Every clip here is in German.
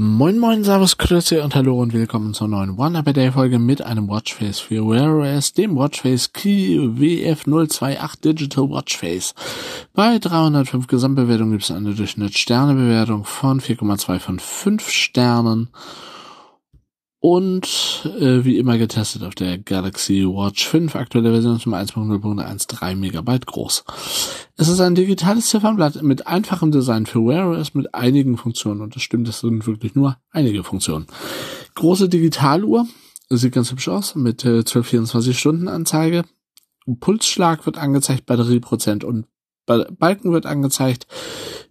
Moin moin, Servus, Grüße und Hallo und willkommen zur neuen One Up Day Folge mit einem Watchface für Wear OS, dem Watchface Key WF028 Digital Watchface. Bei 305 Gesamtbewertungen gibt es eine Durchschnitt-Sternebewertung von 4,2 von 5 Sternen und äh, wie immer getestet auf der Galaxy Watch 5, aktuelle Version zum 1.0.13 Megabyte groß. Es ist ein digitales Ziffernblatt mit einfachem Design für Wear OS mit einigen Funktionen und das stimmt, es sind wirklich nur einige Funktionen. Große Digitaluhr, sieht ganz hübsch aus, mit äh, 12-24 Stunden Anzeige. Pulsschlag wird angezeigt, Batterieprozent und Balken wird angezeigt,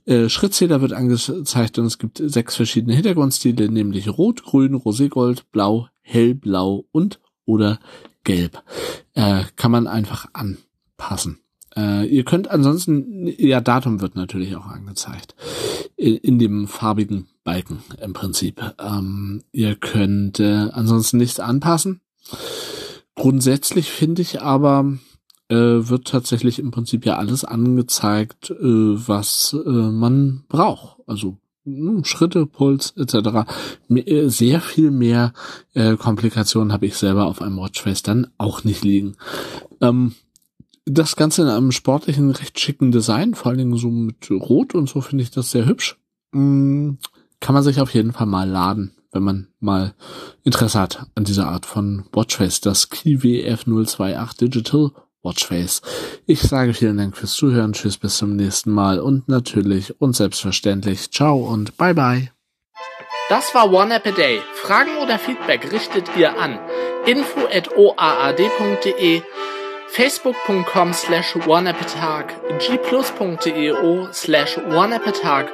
äh, Schrittzähler wird angezeigt und es gibt sechs verschiedene Hintergrundstile, nämlich Rot, Grün, Roségold, Blau, Hellblau und oder Gelb. Äh, kann man einfach anpassen. Äh, ihr könnt ansonsten, ja, Datum wird natürlich auch angezeigt. In, in dem farbigen Balken im Prinzip. Ähm, ihr könnt äh, ansonsten nichts anpassen. Grundsätzlich finde ich aber, äh, wird tatsächlich im Prinzip ja alles angezeigt, äh, was äh, man braucht. Also hm, Schritte, Puls etc. Äh, sehr viel mehr äh, Komplikationen habe ich selber auf einem Watchface dann auch nicht liegen. Ähm, das Ganze in einem sportlichen, recht schicken Design, vor allen Dingen so mit Rot und so finde ich das sehr hübsch. Mhm, kann man sich auf jeden Fall mal laden, wenn man mal Interesse hat an dieser Art von Watchface. Das KeyWF 028 Digital Watchface. Ich sage vielen Dank fürs Zuhören, tschüss bis zum nächsten Mal und natürlich und selbstverständlich ciao und bye bye. Das war One App a Day. Fragen oder Feedback richtet ihr an info at oaad.de facebook.com slash oneappatag, gplus.io slash oneappatag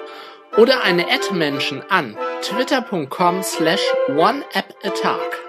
oder eine Ad-Menschen an twitter.com slash oneappatag.